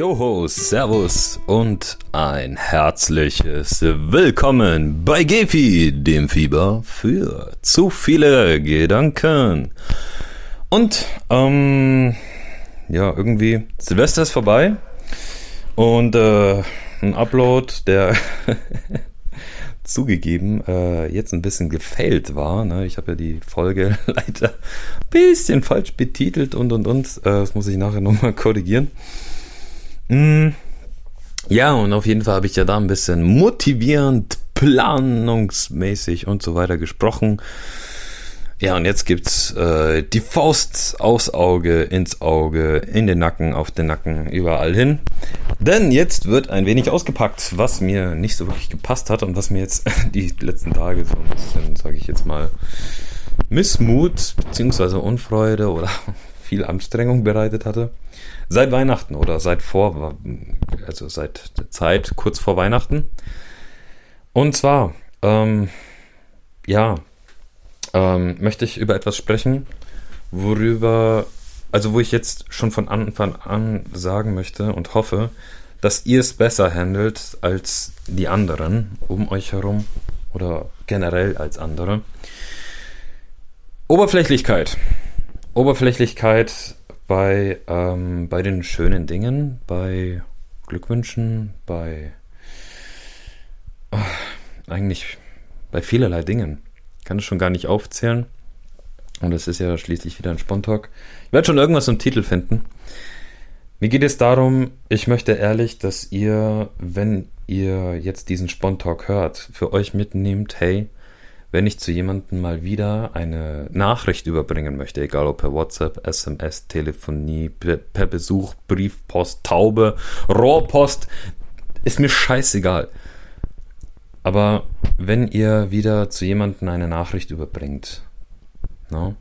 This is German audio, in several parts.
Joho, Servus und ein herzliches Willkommen bei Gefi, dem Fieber für zu viele Gedanken. Und, ähm, ja, irgendwie, Silvester ist vorbei und äh, ein Upload, der zugegeben äh, jetzt ein bisschen gefällt war. Ne? Ich habe ja die Folge leider ein bisschen falsch betitelt und und und. Äh, das muss ich nachher nochmal korrigieren. Mm, ja, und auf jeden Fall habe ich ja da ein bisschen motivierend, planungsmäßig und so weiter gesprochen. Ja, und jetzt gibt's äh, die Faust aufs Auge, ins Auge, in den Nacken, auf den Nacken, überall hin. Denn jetzt wird ein wenig ausgepackt, was mir nicht so wirklich gepasst hat und was mir jetzt die letzten Tage so ein bisschen, sage ich jetzt mal, Missmut beziehungsweise Unfreude oder viel Anstrengung bereitet hatte. Seit Weihnachten oder seit vor, also seit der Zeit kurz vor Weihnachten. Und zwar, ähm, ja, ähm, möchte ich über etwas sprechen, worüber, also wo ich jetzt schon von Anfang an sagen möchte und hoffe, dass ihr es besser handelt als die anderen um euch herum oder generell als andere. Oberflächlichkeit. Oberflächlichkeit bei, ähm, bei den schönen Dingen, bei Glückwünschen, bei oh, eigentlich bei vielerlei Dingen kann es schon gar nicht aufzählen. Und es ist ja schließlich wieder ein Spontalk. Ich werde schon irgendwas im Titel finden. Mir geht es darum, ich möchte ehrlich, dass ihr, wenn ihr jetzt diesen Spontalk hört, für euch mitnehmt, hey, wenn ich zu jemandem mal wieder eine Nachricht überbringen möchte, egal ob per WhatsApp, SMS, Telefonie, per, per Besuch, Briefpost, Taube, Rohrpost, ist mir scheißegal. Aber wenn ihr wieder zu jemandem eine Nachricht überbringt, no?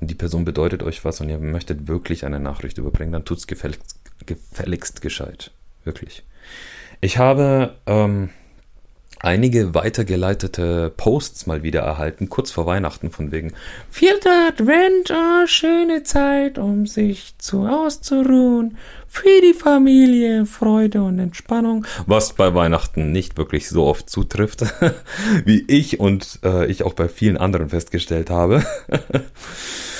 und die Person bedeutet euch was und ihr möchtet wirklich eine Nachricht überbringen, dann tut's gefälligst, gefälligst gescheit. Wirklich. Ich habe ähm, einige weitergeleitete Posts mal wieder erhalten, kurz vor Weihnachten, von wegen Vierter Advent, oh, schöne Zeit, um sich zu auszuruhen, für die Familie, Freude und Entspannung, was bei Weihnachten nicht wirklich so oft zutrifft, wie ich und äh, ich auch bei vielen anderen festgestellt habe.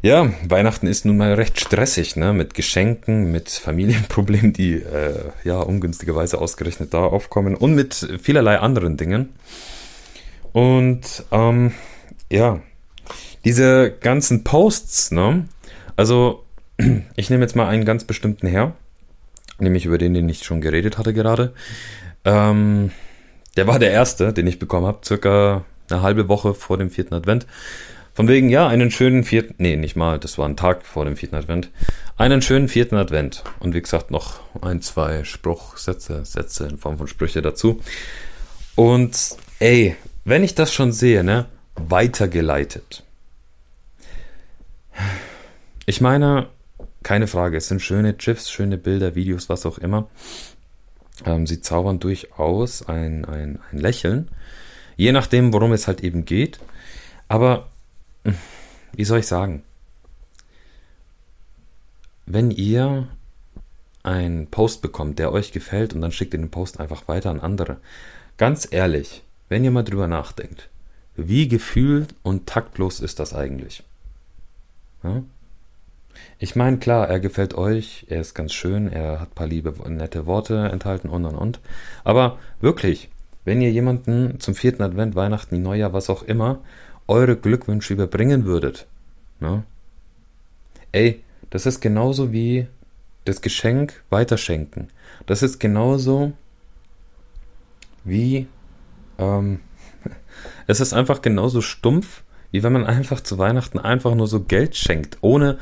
Ja, Weihnachten ist nun mal recht stressig, ne? Mit Geschenken, mit Familienproblemen, die äh, ja ungünstigerweise ausgerechnet da aufkommen und mit vielerlei anderen Dingen. Und ähm, ja, diese ganzen Posts, ne? Also, ich nehme jetzt mal einen ganz bestimmten her, nämlich über den, den ich schon geredet hatte gerade. Ähm, der war der erste, den ich bekommen habe, circa eine halbe Woche vor dem vierten Advent. Von wegen, ja, einen schönen vierten, nee, nicht mal, das war ein Tag vor dem vierten Advent. Einen schönen vierten Advent. Und wie gesagt, noch ein, zwei Spruchsätze, Sätze in Form von Sprüche dazu. Und ey, wenn ich das schon sehe, ne, weitergeleitet. Ich meine, keine Frage, es sind schöne GIFs, schöne Bilder, Videos, was auch immer. Ähm, sie zaubern durchaus ein, ein, ein Lächeln. Je nachdem, worum es halt eben geht. Aber wie soll ich sagen? Wenn ihr einen Post bekommt, der euch gefällt und dann schickt ihr den Post einfach weiter an andere. Ganz ehrlich, wenn ihr mal drüber nachdenkt, wie gefühlt und taktlos ist das eigentlich? Ja? Ich meine, klar, er gefällt euch, er ist ganz schön, er hat ein paar liebe, nette Worte enthalten und und und. Aber wirklich, wenn ihr jemanden zum vierten Advent, Weihnachten, Neujahr, was auch immer, eure Glückwünsche überbringen würdet. Ne? Ey, das ist genauso wie das Geschenk weiterschenken. Das ist genauso wie ähm, es ist einfach genauso stumpf, wie wenn man einfach zu Weihnachten einfach nur so Geld schenkt, ohne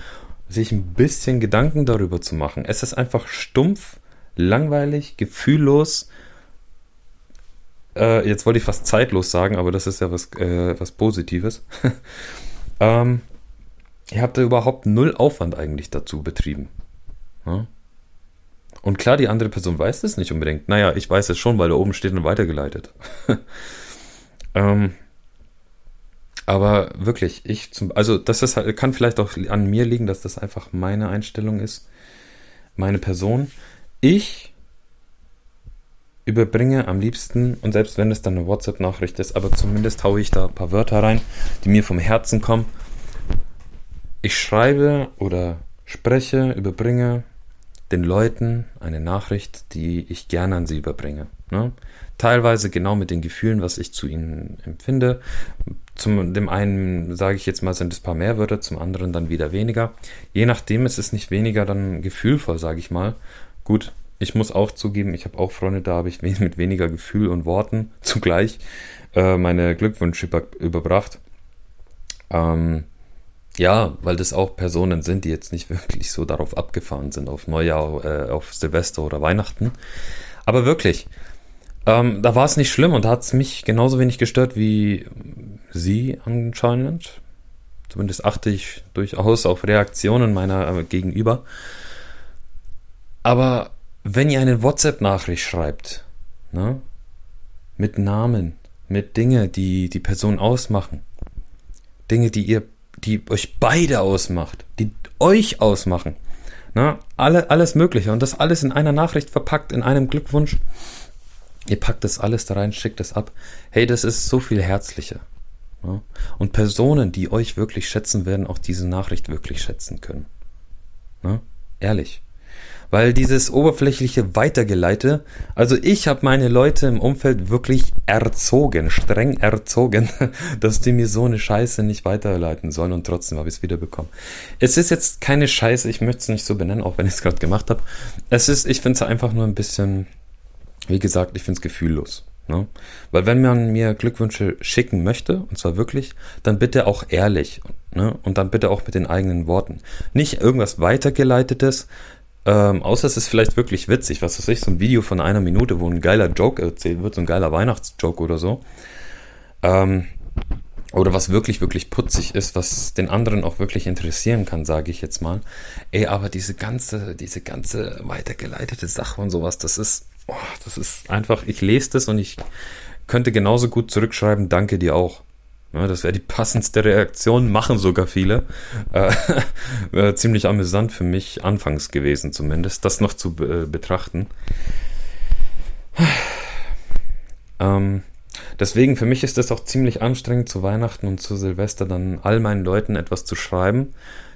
sich ein bisschen Gedanken darüber zu machen. Es ist einfach stumpf, langweilig, gefühllos äh, jetzt wollte ich fast zeitlos sagen, aber das ist ja was, äh, was Positives. ähm, ihr habt da überhaupt null Aufwand eigentlich dazu betrieben. Ja? Und klar, die andere Person weiß es nicht unbedingt. Naja, ich weiß es schon, weil da oben steht und weitergeleitet. ähm, aber wirklich, ich zum, also das ist, kann vielleicht auch an mir liegen, dass das einfach meine Einstellung ist. meine Person. Ich überbringe am liebsten, und selbst wenn es dann eine WhatsApp-Nachricht ist, aber zumindest haue ich da ein paar Wörter rein, die mir vom Herzen kommen. Ich schreibe oder spreche, überbringe den Leuten eine Nachricht, die ich gerne an sie überbringe. Ne? Teilweise genau mit den Gefühlen, was ich zu ihnen empfinde. Zum dem einen sage ich jetzt mal, sind es ein paar mehr Wörter, zum anderen dann wieder weniger. Je nachdem ist es nicht weniger dann gefühlvoll, sage ich mal. Gut, ich muss auch zugeben, ich habe auch Freunde, da habe ich mit weniger Gefühl und Worten zugleich äh, meine Glückwünsche über, überbracht. Ähm, ja, weil das auch Personen sind, die jetzt nicht wirklich so darauf abgefahren sind, auf Neujahr, äh, auf Silvester oder Weihnachten. Aber wirklich, ähm, da war es nicht schlimm und hat es mich genauso wenig gestört wie sie anscheinend. Zumindest achte ich durchaus auf Reaktionen meiner äh, Gegenüber. Aber wenn ihr eine WhatsApp-Nachricht schreibt, ne, mit Namen, mit Dinge, die die Person ausmachen, Dinge, die ihr, die euch beide ausmacht, die euch ausmachen, ne, alle, alles Mögliche und das alles in einer Nachricht verpackt, in einem Glückwunsch. Ihr packt das alles da rein, schickt es ab. Hey, das ist so viel herzlicher. Ne? Und Personen, die euch wirklich schätzen, werden auch diese Nachricht wirklich schätzen können. Ne? Ehrlich weil dieses oberflächliche Weitergeleite, also ich habe meine Leute im Umfeld wirklich erzogen, streng erzogen, dass die mir so eine Scheiße nicht weiterleiten sollen und trotzdem habe ich es wiederbekommen. Es ist jetzt keine Scheiße, ich möchte es nicht so benennen, auch wenn ich es gerade gemacht habe. Es ist, ich finde es einfach nur ein bisschen, wie gesagt, ich finde es gefühllos. Ne? Weil wenn man mir Glückwünsche schicken möchte, und zwar wirklich, dann bitte auch ehrlich ne? und dann bitte auch mit den eigenen Worten. Nicht irgendwas weitergeleitetes, ähm, außer es ist vielleicht wirklich witzig, was weiß ich, so ein Video von einer Minute, wo ein geiler Joke erzählt wird, so ein geiler Weihnachtsjoke oder so. Ähm, oder was wirklich, wirklich putzig ist, was den anderen auch wirklich interessieren kann, sage ich jetzt mal. Ey, aber diese ganze, diese ganze weitergeleitete Sache und sowas, das ist, oh, das ist einfach, ich lese das und ich könnte genauso gut zurückschreiben, danke dir auch. Ja, das wäre die passendste Reaktion, machen sogar viele. Äh, äh, ziemlich amüsant für mich, anfangs gewesen zumindest, das noch zu be betrachten. Ähm, deswegen, für mich ist es auch ziemlich anstrengend, zu Weihnachten und zu Silvester dann all meinen Leuten etwas zu schreiben,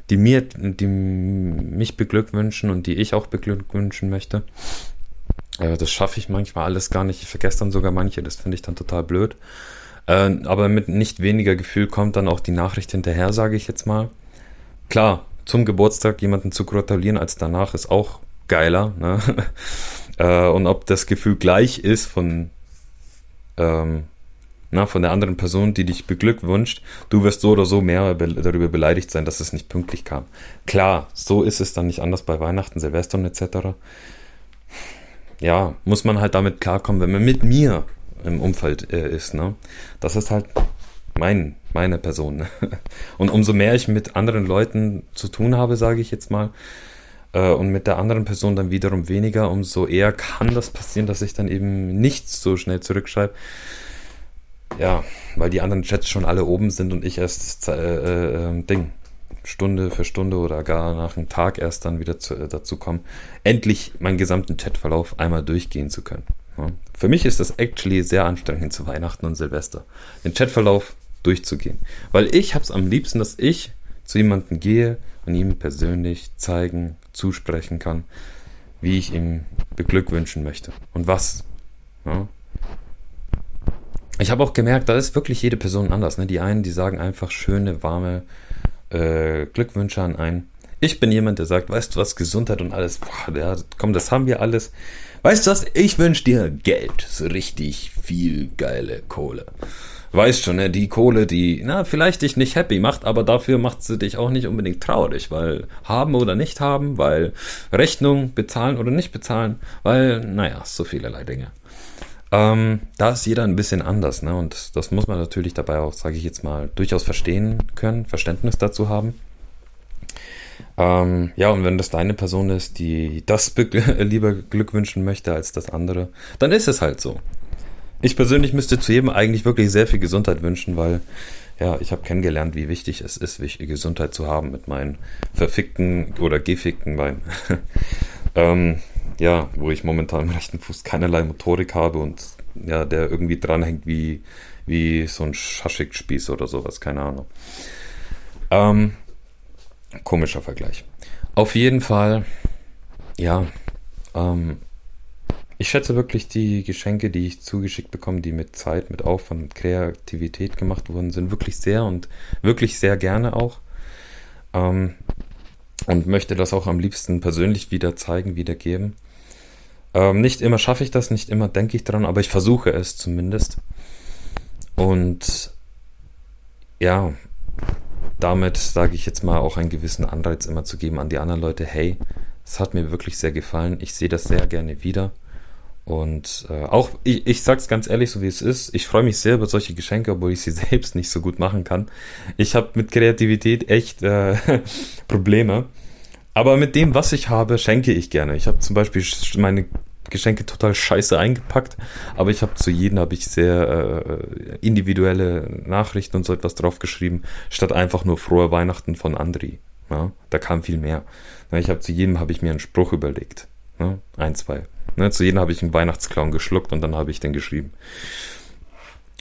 die mir, die mich beglückwünschen und die ich auch beglückwünschen möchte. Äh, das schaffe ich manchmal alles gar nicht. Ich vergesse dann sogar manche, das finde ich dann total blöd. Äh, aber mit nicht weniger Gefühl kommt dann auch die Nachricht hinterher, sage ich jetzt mal. Klar, zum Geburtstag jemanden zu gratulieren als danach ist auch geiler. Ne? äh, und ob das Gefühl gleich ist von, ähm, na, von der anderen Person, die dich beglückwünscht, du wirst so oder so mehr be darüber beleidigt sein, dass es nicht pünktlich kam. Klar, so ist es dann nicht anders bei Weihnachten, Silvestern etc. Ja, muss man halt damit klarkommen, wenn man mit mir im Umfeld äh, ist. Ne? Das ist halt mein, meine Person. Ne? Und umso mehr ich mit anderen Leuten zu tun habe, sage ich jetzt mal, äh, und mit der anderen Person dann wiederum weniger, umso eher kann das passieren, dass ich dann eben nicht so schnell zurückschreibe. Ja, weil die anderen Chats schon alle oben sind und ich erst äh, äh, ähm, Ding. Stunde für Stunde oder gar nach einem Tag erst dann wieder zu, äh, dazu kommen, endlich meinen gesamten Chatverlauf einmal durchgehen zu können. Für mich ist das actually sehr anstrengend zu Weihnachten und Silvester, den Chatverlauf durchzugehen. Weil ich habe es am liebsten, dass ich zu jemandem gehe und ihm persönlich zeigen, zusprechen kann, wie ich ihm beglückwünschen möchte und was. Ja. Ich habe auch gemerkt, da ist wirklich jede Person anders. Ne? Die einen, die sagen einfach schöne, warme äh, Glückwünsche an einen. Ich bin jemand, der sagt, weißt du was, Gesundheit und alles, boah, ja, komm, das haben wir alles. Weißt du was? Ich wünsche dir Geld. So richtig viel geile Kohle. Weißt schon, ne? Die Kohle, die, na, vielleicht dich nicht happy macht, aber dafür macht sie dich auch nicht unbedingt traurig, weil haben oder nicht haben, weil Rechnung bezahlen oder nicht bezahlen, weil, naja, so vielerlei Dinge. Ähm, da ist jeder ein bisschen anders, ne? Und das muss man natürlich dabei auch, sage ich jetzt mal, durchaus verstehen können, Verständnis dazu haben. Ähm, ja, und wenn das deine Person ist, die das lieber Glück wünschen möchte als das andere, dann ist es halt so. Ich persönlich müsste zu jedem eigentlich wirklich sehr viel Gesundheit wünschen, weil ja, ich habe kennengelernt, wie wichtig es ist, Gesundheit zu haben mit meinen verfickten oder gefickten Beinen. Ähm, ja, wo ich momentan im rechten Fuß keinerlei Motorik habe und ja, der irgendwie dranhängt wie, wie so ein Schaschikspieß oder sowas, keine Ahnung. Ähm, komischer Vergleich. Auf jeden Fall, ja, ähm, ich schätze wirklich die Geschenke, die ich zugeschickt bekomme, die mit Zeit, mit Aufwand, mit Kreativität gemacht wurden, sind wirklich sehr und wirklich sehr gerne auch. Ähm, und möchte das auch am liebsten persönlich wieder zeigen, wiedergeben. Ähm, nicht immer schaffe ich das, nicht immer denke ich dran, aber ich versuche es zumindest. Und ja, damit sage ich jetzt mal auch einen gewissen Anreiz immer zu geben an die anderen Leute, hey, es hat mir wirklich sehr gefallen, ich sehe das sehr gerne wieder. Und äh, auch, ich, ich sag's ganz ehrlich, so wie es ist, ich freue mich sehr über solche Geschenke, obwohl ich sie selbst nicht so gut machen kann. Ich habe mit Kreativität echt äh, Probleme. Aber mit dem, was ich habe, schenke ich gerne. Ich habe zum Beispiel meine Geschenke total scheiße eingepackt, aber ich habe zu jedem habe ich sehr äh, individuelle Nachrichten und so etwas draufgeschrieben, statt einfach nur frohe Weihnachten von Andri. Ja, da kam viel mehr. Ich habe zu jedem habe ich mir einen Spruch überlegt. Ja, ein, zwei. Ne, zu jedem habe ich einen Weihnachtsclown geschluckt und dann habe ich den geschrieben.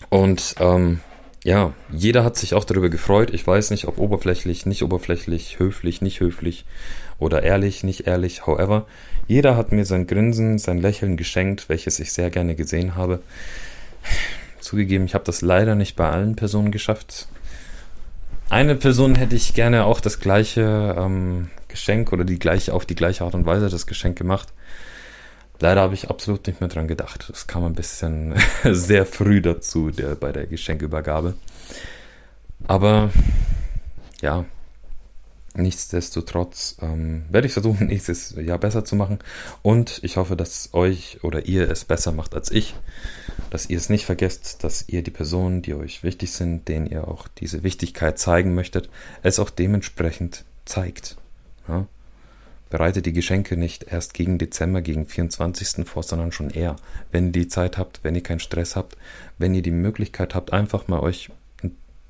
Und ähm, ja, jeder hat sich auch darüber gefreut. Ich weiß nicht, ob oberflächlich, nicht oberflächlich, höflich, nicht höflich oder ehrlich, nicht ehrlich, however. Jeder hat mir sein Grinsen, sein Lächeln geschenkt, welches ich sehr gerne gesehen habe. Zugegeben, ich habe das leider nicht bei allen Personen geschafft. Eine Person hätte ich gerne auch das gleiche ähm, Geschenk oder die gleiche, auf die gleiche Art und Weise das Geschenk gemacht. Leider habe ich absolut nicht mehr dran gedacht. Das kam ein bisschen sehr früh dazu, der, bei der Geschenkübergabe. Aber ja, nichtsdestotrotz ähm, werde ich versuchen, nächstes Jahr besser zu machen. Und ich hoffe, dass euch oder ihr es besser macht als ich. Dass ihr es nicht vergesst, dass ihr die Personen, die euch wichtig sind, denen ihr auch diese Wichtigkeit zeigen möchtet, es auch dementsprechend zeigt. Ja? Bereitet die Geschenke nicht erst gegen Dezember, gegen 24. vor, sondern schon eher. Wenn ihr die Zeit habt, wenn ihr keinen Stress habt, wenn ihr die Möglichkeit habt, einfach mal euch,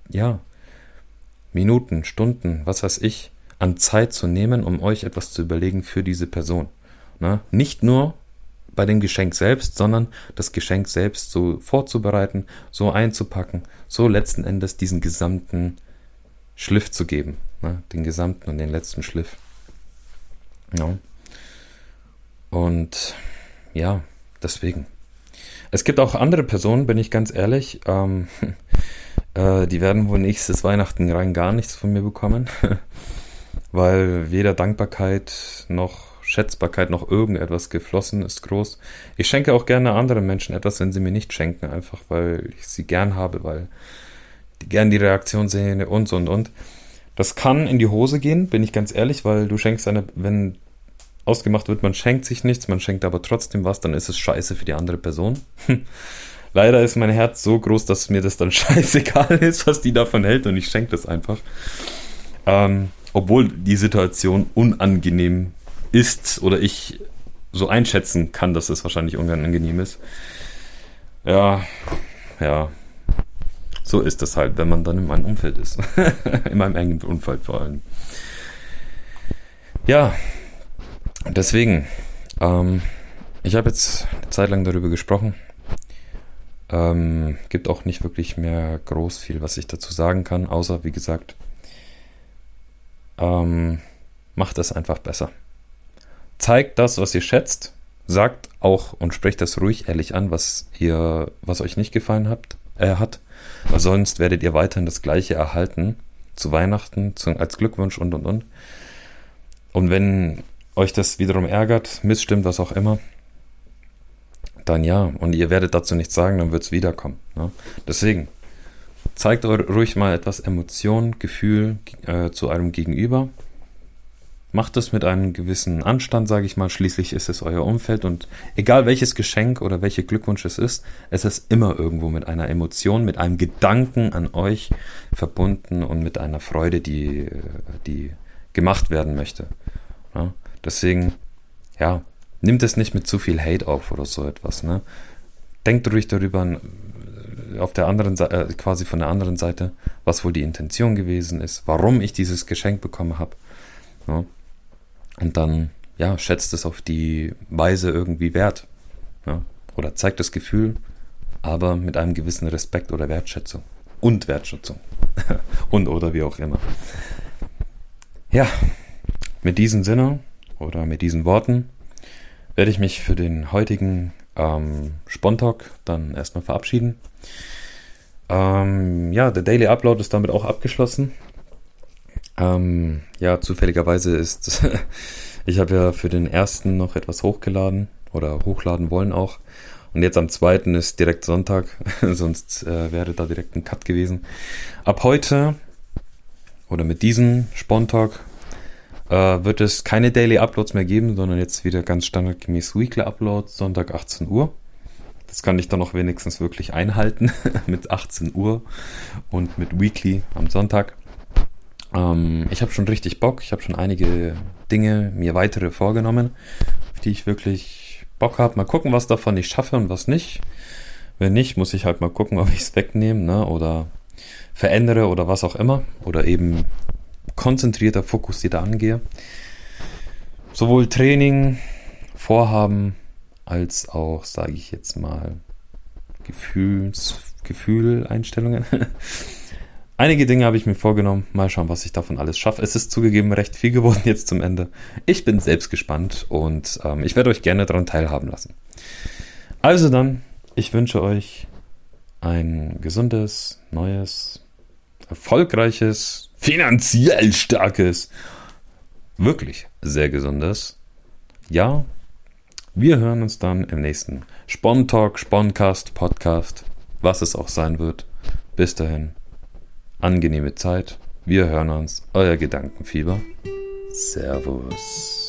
ja, Minuten, Stunden, was weiß ich, an Zeit zu nehmen, um euch etwas zu überlegen für diese Person. Na, nicht nur bei dem Geschenk selbst, sondern das Geschenk selbst so vorzubereiten, so einzupacken, so letzten Endes diesen gesamten Schliff zu geben. Na, den gesamten und den letzten Schliff. Ja. Und ja, deswegen. Es gibt auch andere Personen, bin ich ganz ehrlich, ähm, äh, die werden wohl nächstes Weihnachten rein gar nichts von mir bekommen, weil weder Dankbarkeit noch Schätzbarkeit noch irgendetwas geflossen ist groß. Ich schenke auch gerne anderen Menschen etwas, wenn sie mir nicht schenken, einfach weil ich sie gern habe, weil die gern die Reaktion sehen und und und. Das kann in die Hose gehen, bin ich ganz ehrlich, weil du schenkst eine, wenn ausgemacht wird, man schenkt sich nichts, man schenkt aber trotzdem was, dann ist es scheiße für die andere Person. Leider ist mein Herz so groß, dass mir das dann scheißegal ist, was die davon hält und ich schenke das einfach. Ähm, obwohl die Situation unangenehm ist oder ich so einschätzen kann, dass es wahrscheinlich unangenehm ist. Ja, ja, so ist das halt, wenn man dann in meinem Umfeld ist. in meinem engen Umfeld vor allem. Ja, deswegen, ähm, ich habe jetzt eine Zeit lang darüber gesprochen. Ähm, gibt auch nicht wirklich mehr groß viel, was ich dazu sagen kann, außer wie gesagt, ähm, macht es einfach besser. Zeigt das, was ihr schätzt, sagt auch und sprecht das ruhig ehrlich an, was ihr, was euch nicht gefallen habt, äh, hat weil sonst werdet ihr weiterhin das Gleiche erhalten zu Weihnachten, zu, als Glückwunsch und und und. Und wenn euch das wiederum ärgert, missstimmt, was auch immer, dann ja. Und ihr werdet dazu nichts sagen, dann wird es wiederkommen. Ne? Deswegen, zeigt ruhig mal etwas Emotion, Gefühl äh, zu eurem Gegenüber. Macht es mit einem gewissen Anstand, sage ich mal. Schließlich ist es euer Umfeld und egal welches Geschenk oder welcher Glückwunsch es ist, es ist immer irgendwo mit einer Emotion, mit einem Gedanken an euch verbunden und mit einer Freude, die, die gemacht werden möchte. Ja? Deswegen, ja, nimmt es nicht mit zu viel Hate auf oder so etwas. Ne? Denkt ruhig darüber, auf der anderen Seite, äh, quasi von der anderen Seite, was wohl die Intention gewesen ist, warum ich dieses Geschenk bekommen habe. Ja? Und dann, ja, schätzt es auf die Weise irgendwie wert. Ja? Oder zeigt das Gefühl, aber mit einem gewissen Respekt oder Wertschätzung. Und Wertschätzung. und oder wie auch immer. Ja, mit diesem Sinne oder mit diesen Worten werde ich mich für den heutigen ähm, Spontalk dann erstmal verabschieden. Ähm, ja, der Daily Upload ist damit auch abgeschlossen. Ähm, ja, zufälligerweise ist, ich habe ja für den ersten noch etwas hochgeladen oder hochladen wollen auch. Und jetzt am zweiten ist direkt Sonntag, sonst äh, wäre da direkt ein Cut gewesen. Ab heute oder mit diesem Spontalk wird es keine Daily Uploads mehr geben, sondern jetzt wieder ganz standardgemäß Weekly Uploads, Sonntag 18 Uhr. Das kann ich dann auch wenigstens wirklich einhalten mit 18 Uhr und mit Weekly am Sonntag. Ähm, ich habe schon richtig Bock. Ich habe schon einige Dinge, mir weitere vorgenommen, auf die ich wirklich Bock habe. Mal gucken, was davon ich schaffe und was nicht. Wenn nicht, muss ich halt mal gucken, ob ich es wegnehme ne? oder verändere oder was auch immer. Oder eben konzentrierter, fokussierter angehe. Sowohl Training, Vorhaben, als auch, sage ich jetzt mal, Gefühls, Gefühl, Einstellungen. Einige Dinge habe ich mir vorgenommen. Mal schauen, was ich davon alles schaffe. Es ist zugegeben recht viel geworden jetzt zum Ende. Ich bin selbst gespannt und ähm, ich werde euch gerne daran teilhaben lassen. Also dann, ich wünsche euch ein gesundes, neues, erfolgreiches, finanziell starkes, wirklich sehr gesundes. Ja, wir hören uns dann im nächsten Spon-Talk, Sponcast, Podcast, was es auch sein wird. Bis dahin, angenehme Zeit. Wir hören uns. Euer Gedankenfieber. Servus.